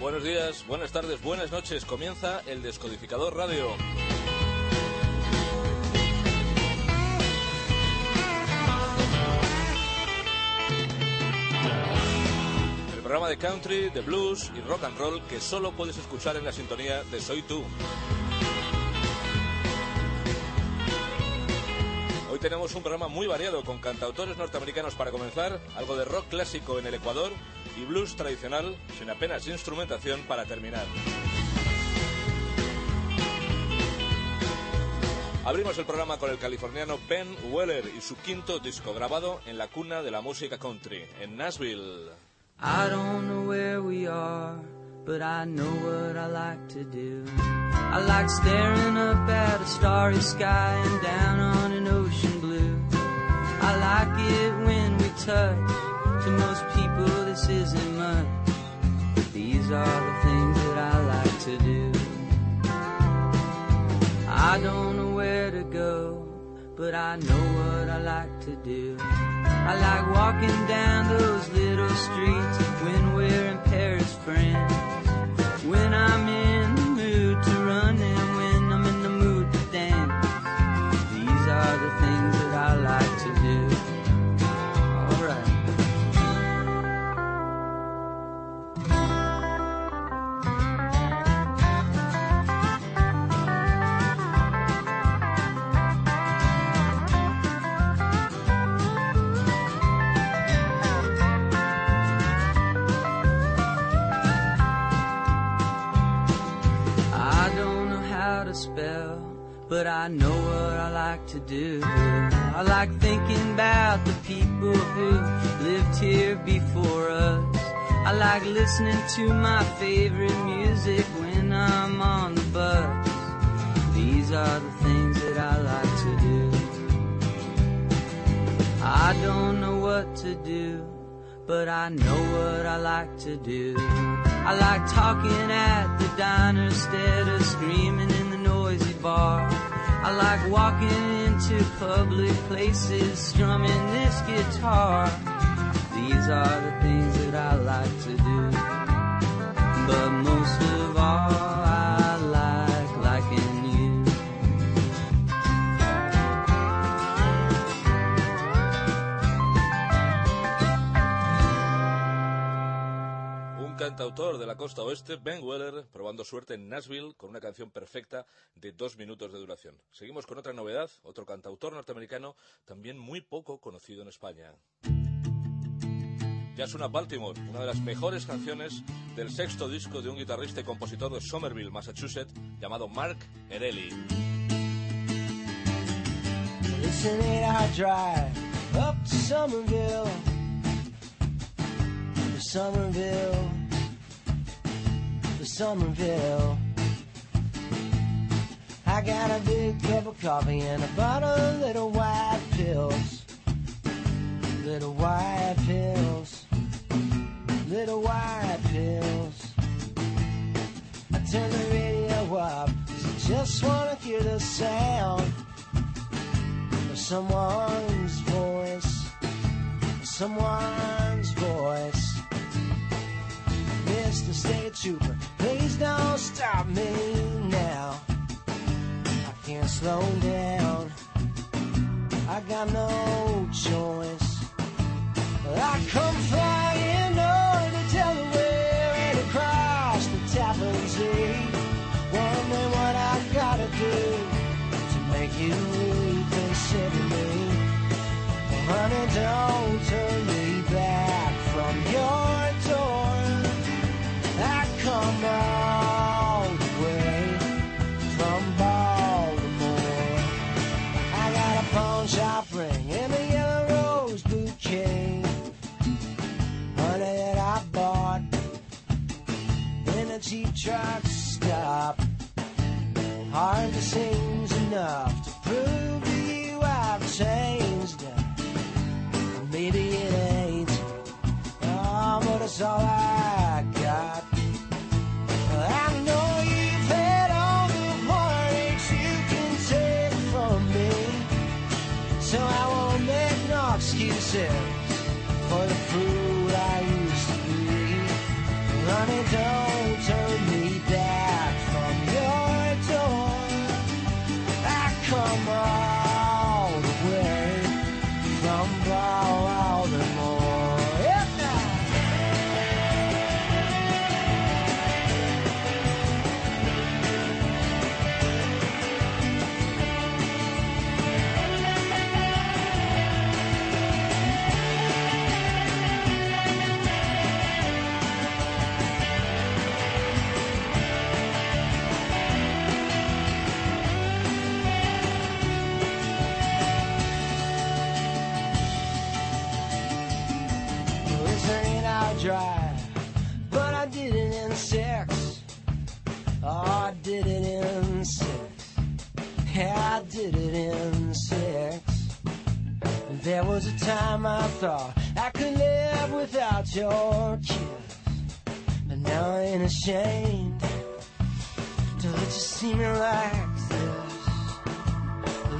Buenos días, buenas tardes, buenas noches. Comienza el Descodificador Radio. De country, de blues y rock and roll que solo puedes escuchar en la sintonía de Soy Tú. Hoy tenemos un programa muy variado con cantautores norteamericanos para comenzar, algo de rock clásico en el Ecuador y blues tradicional sin apenas instrumentación para terminar. Abrimos el programa con el californiano Ben Weller y su quinto disco grabado en la cuna de la música country, en Nashville. I don't know where we are, but I know what I like to do. I like staring up at a starry sky and down on an ocean blue. I like it when we touch. To most people, this isn't much. But these are the things that I like to do. I don't know where to go, but I know what I like to do. I like walking down those little streets when to do. I like thinking about the people who lived here before us. I like listening to my favorite music when I'm on the bus. These are the things that I like to do. I don't know what to do, but I know what I like to do. I like talking at the diner instead of screaming in the noisy bar. I like walking into public places strumming this guitar. These are the things that I like to do. But most of all, cantautor de la costa oeste, Ben Weller, probando suerte en Nashville con una canción perfecta de dos minutos de duración. Seguimos con otra novedad, otro cantautor norteamericano también muy poco conocido en España. Ya es una Baltimore, una de las mejores canciones del sexto disco de un guitarrista y compositor de Somerville, Massachusetts, llamado Mark Erelli. Somerville, Somerville. I got a big cup of coffee and a bottle of little white pills, little white pills, little white pills. I turn the radio up I just wanna hear the sound of someone's voice, someone's voice. Mr. State Trooper, please don't stop me now. I can't slow down. I got no choice. I come flying over to Delaware and across the Tappan Zee. Wondering what I gotta do to make you reconsider me. Honey, don't she tried to stop. Hardly seems enough to prove to you I've changed. Maybe it ain't, oh, but it's all I.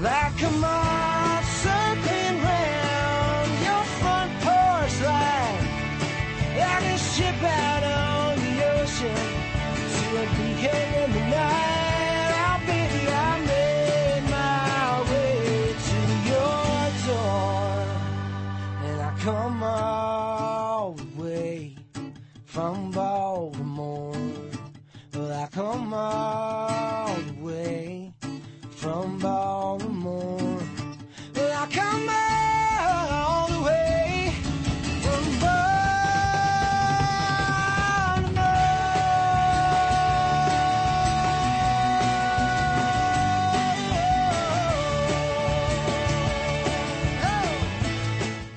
Like a mom.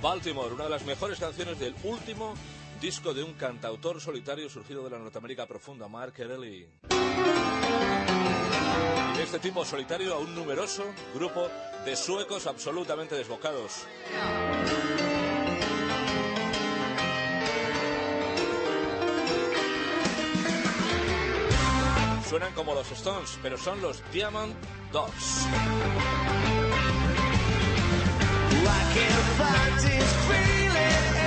Baltimore, una de las mejores canciones del último disco de un cantautor solitario surgido de la Norteamérica profunda, Mark Erelli. Este tipo solitario a un numeroso grupo de suecos absolutamente desbocados. Suenan como los Stones, pero son los Diamond Dogs. I can't find this feeling.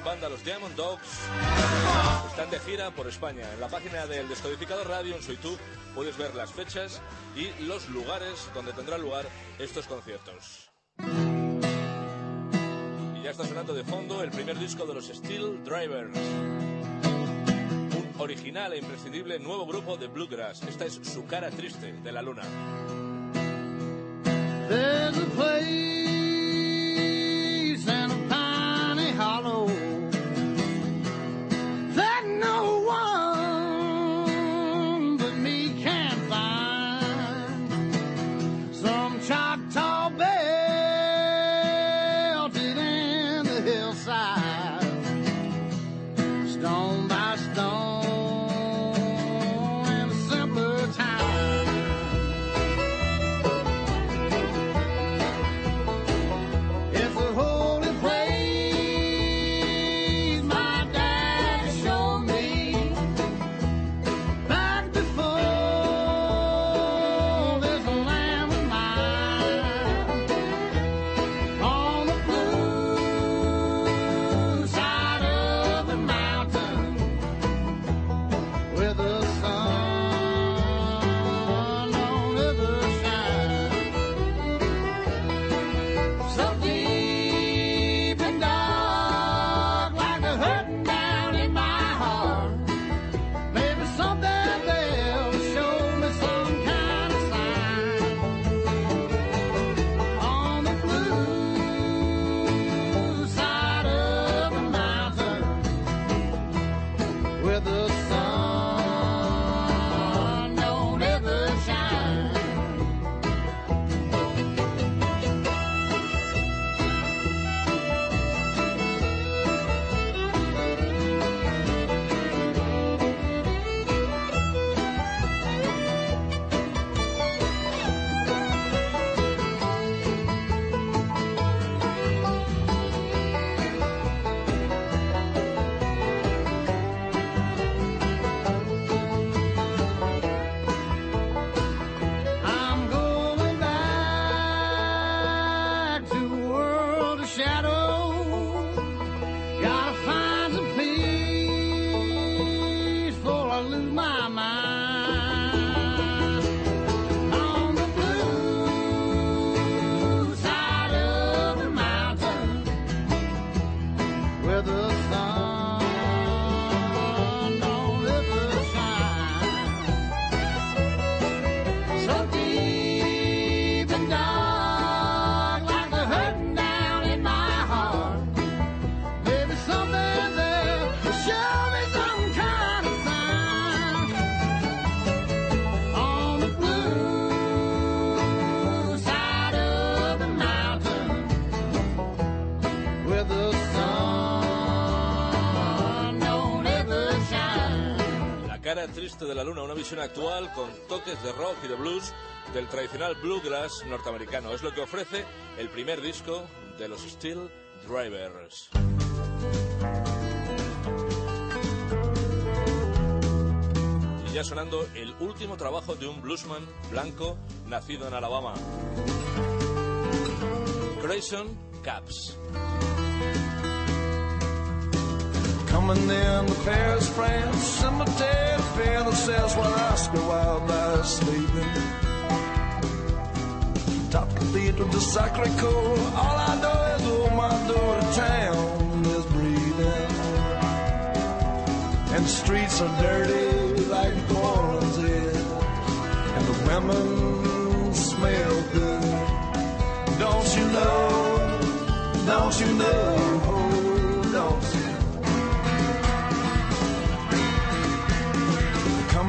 Banda, los Diamond Dogs, están de gira por España. En la página del Descodificador Radio en su YouTube puedes ver las fechas y los lugares donde tendrán lugar estos conciertos. Y ya está sonando de fondo el primer disco de los Steel Drivers. Un original e imprescindible nuevo grupo de bluegrass. Esta es su cara triste de la luna. La luna, una visión actual con toques de rock y de blues del tradicional bluegrass norteamericano. Es lo que ofrece el primer disco de los Steel Drivers. Y ya sonando el último trabajo de un bluesman blanco nacido en Alabama. Grayson Caps. Says where Oscar Wilde lies sleeping. Top cathedral to Sacré-Cœur, all I know is oh my daughter town is breathing. And the streets are dirty like Orleans is, and the women smell good. Don't you know? Don't you know?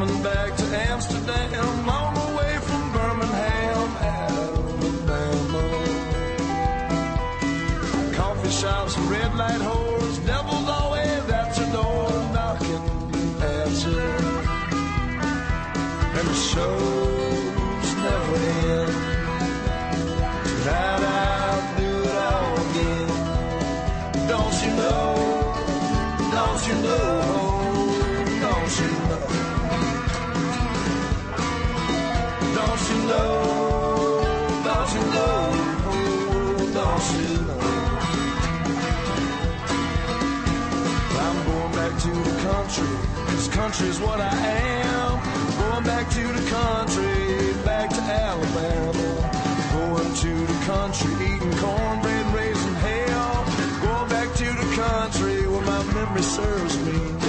Coming back to Amsterdam on the way from Birmingham, Alabama. Coffee shops, and red light whores, devils always at your door knocking at you. And the shows never end. Tonight i'm going back to the country because country's what I am. Going back to the country, back to Alabama. Going to the country, eating cornbread, raising hell. Going back to the country where my memory serves me.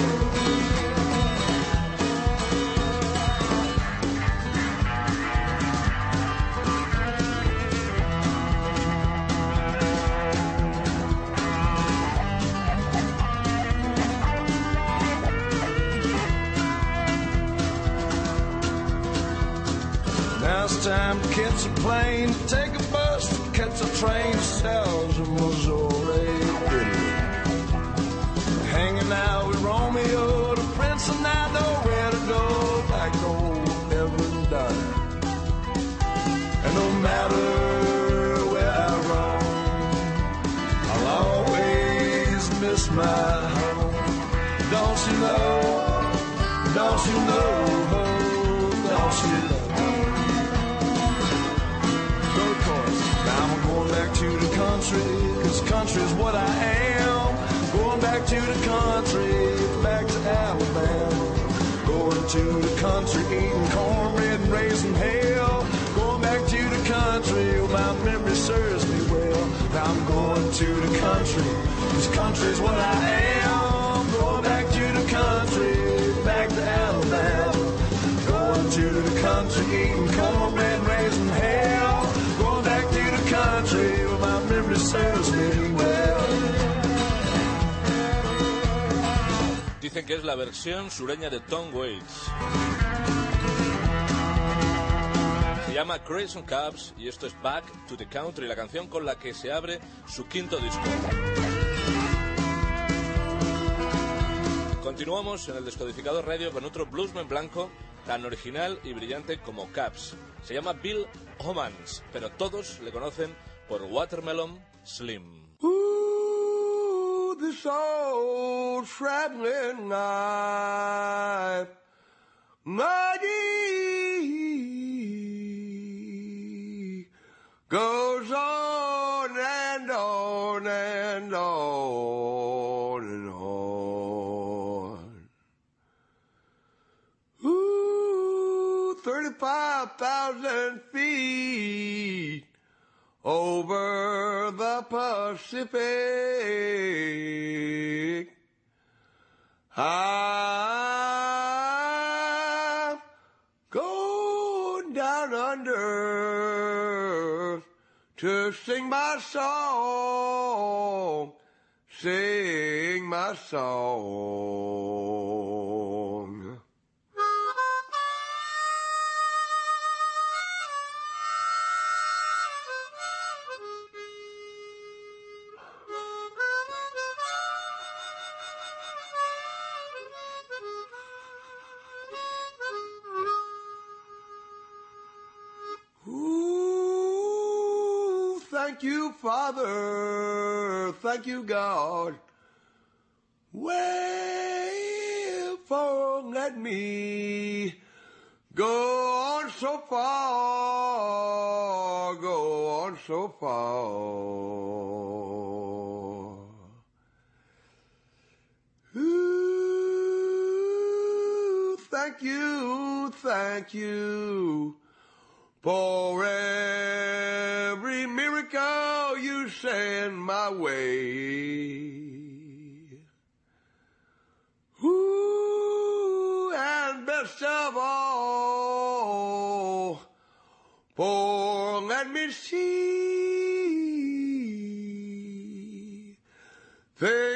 Time a plane, to take a bus, to catch a train to Salem, Missouri. Hanging out with Romeo, the prince, and I know where to go, like old Evan Dyer. And no matter where I roam, I'll always miss my country, eating cornbread and raising hell. Going back to the country, where my memory serves me well. Now I'm going to the country, this country's what I am. Dicen que es la versión sureña de Tom Waits. Se llama Crazy Cubs y esto es Back to the Country, la canción con la que se abre su quinto disco. Continuamos en el descodificador radio con otro bluesman blanco tan original y brillante como Caps. Se llama Bill Homans, pero todos le conocen por Watermelon Slim. Ooh, this old shrapnel knife, mighty, goes on and on and on and on. Ooh, 35,000 feet over the Pacific. I'm going down under to sing my song, sing my song. You, Father. Thank you, God. Wherefore let me go on so far, go on so far. Ooh, thank you, thank you for send my way. Ooh, and best of all, for let me see things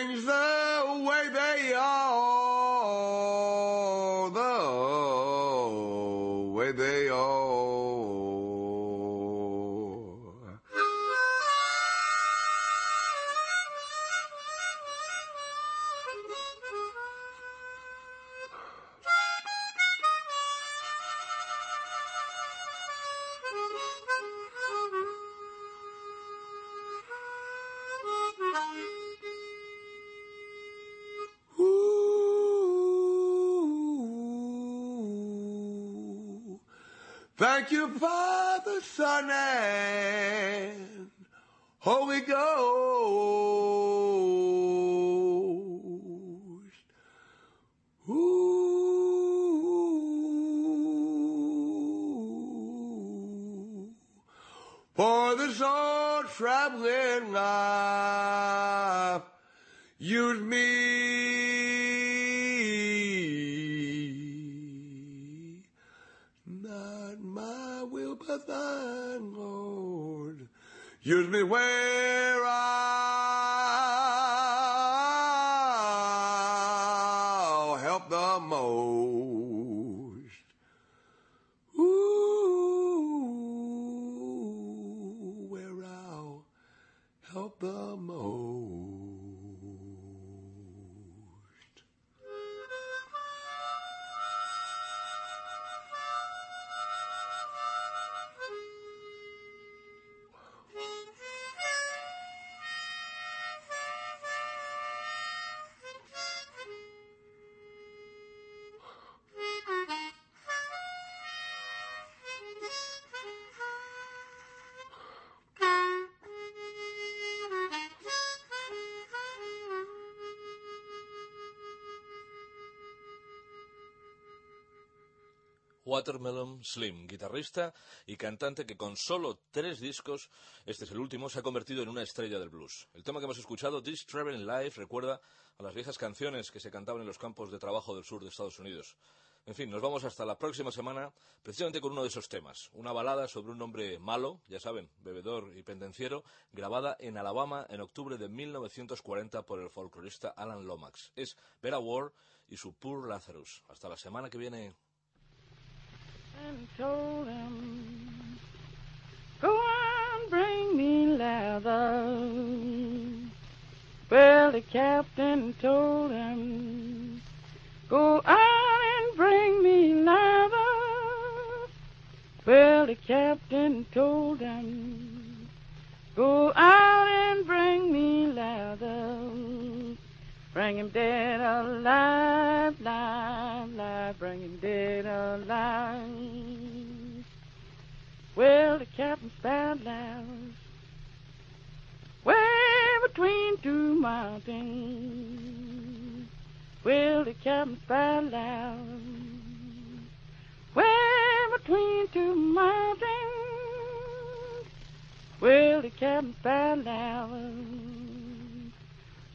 Thank you, Father, Son, and Holy Ghost. Ooh. for this old traveling life. Use me, not my will but thine, Lord. Use me where Watermelon Slim, guitarrista y cantante que con solo tres discos, este es el último, se ha convertido en una estrella del blues. El tema que hemos escuchado, This Traveling Life, recuerda a las viejas canciones que se cantaban en los campos de trabajo del sur de Estados Unidos. En fin, nos vamos hasta la próxima semana, precisamente con uno de esos temas, una balada sobre un hombre malo, ya saben, bebedor y pendenciero, grabada en Alabama en octubre de 1940 por el folclorista Alan Lomax. Es Vera Ward y su Poor Lazarus. Hasta la semana que viene. And told him, Go on, bring me Lazarus. Well, the captain told him, Go on and bring me Lazarus. Well, the captain told him, Go out and bring me Lazarus. Bring him dead alive, live, live, bring him dead alive. Well, the captain spied loud, way between two mountains. Well, the captain spied loud, way between two mountains. Well, the captain spied loud.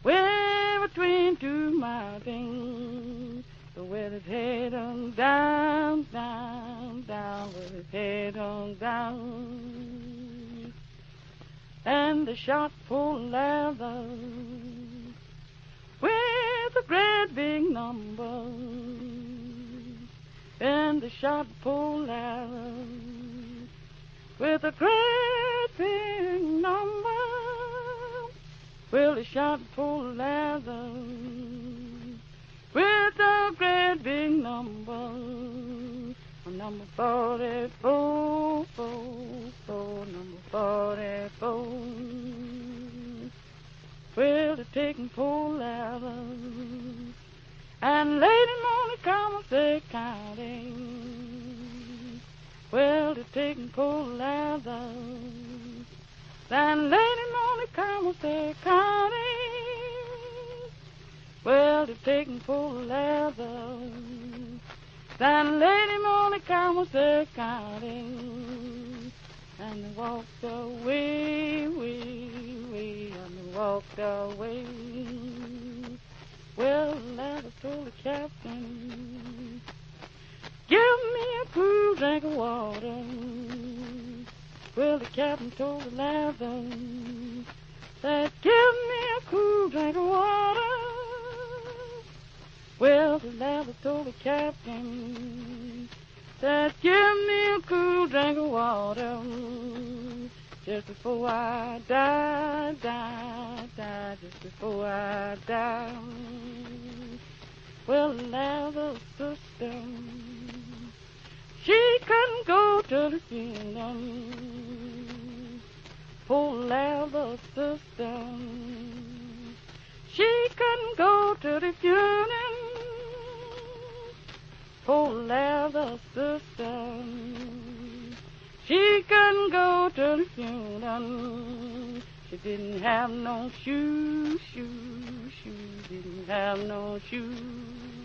Way between two mountains, with his head on down, down, down, with his head on down. And the shot pulled leather with a great big number. And the shot pulled leather with a great big number. Well, the shot full leather with a great big number. Number 44, four, four, number 44. Well, they're taking full leather and him on the Commissary County. Well, they're taking full leather and laid him on the Commissary Well, they're taking full leather. Then him on the Commissary County. And they walked away, way, way, and they walked away. Well, the Lazarus told the captain, Give me a cool drink of water. Well, the captain told the Lazarus that give me a cool drink of water. Well, the Lazarus told the captain that give me a cool drink of water just before I die, die, die, just before I die. Well, the Lazarus' sister she couldn't go to the funeral. Poor Lazarus' sister. She couldn't go to the funeral. Poor Lazarus' sister. She couldn't go to the funeral. She didn't have no shoes, shoes, shoes. Didn't have no shoes.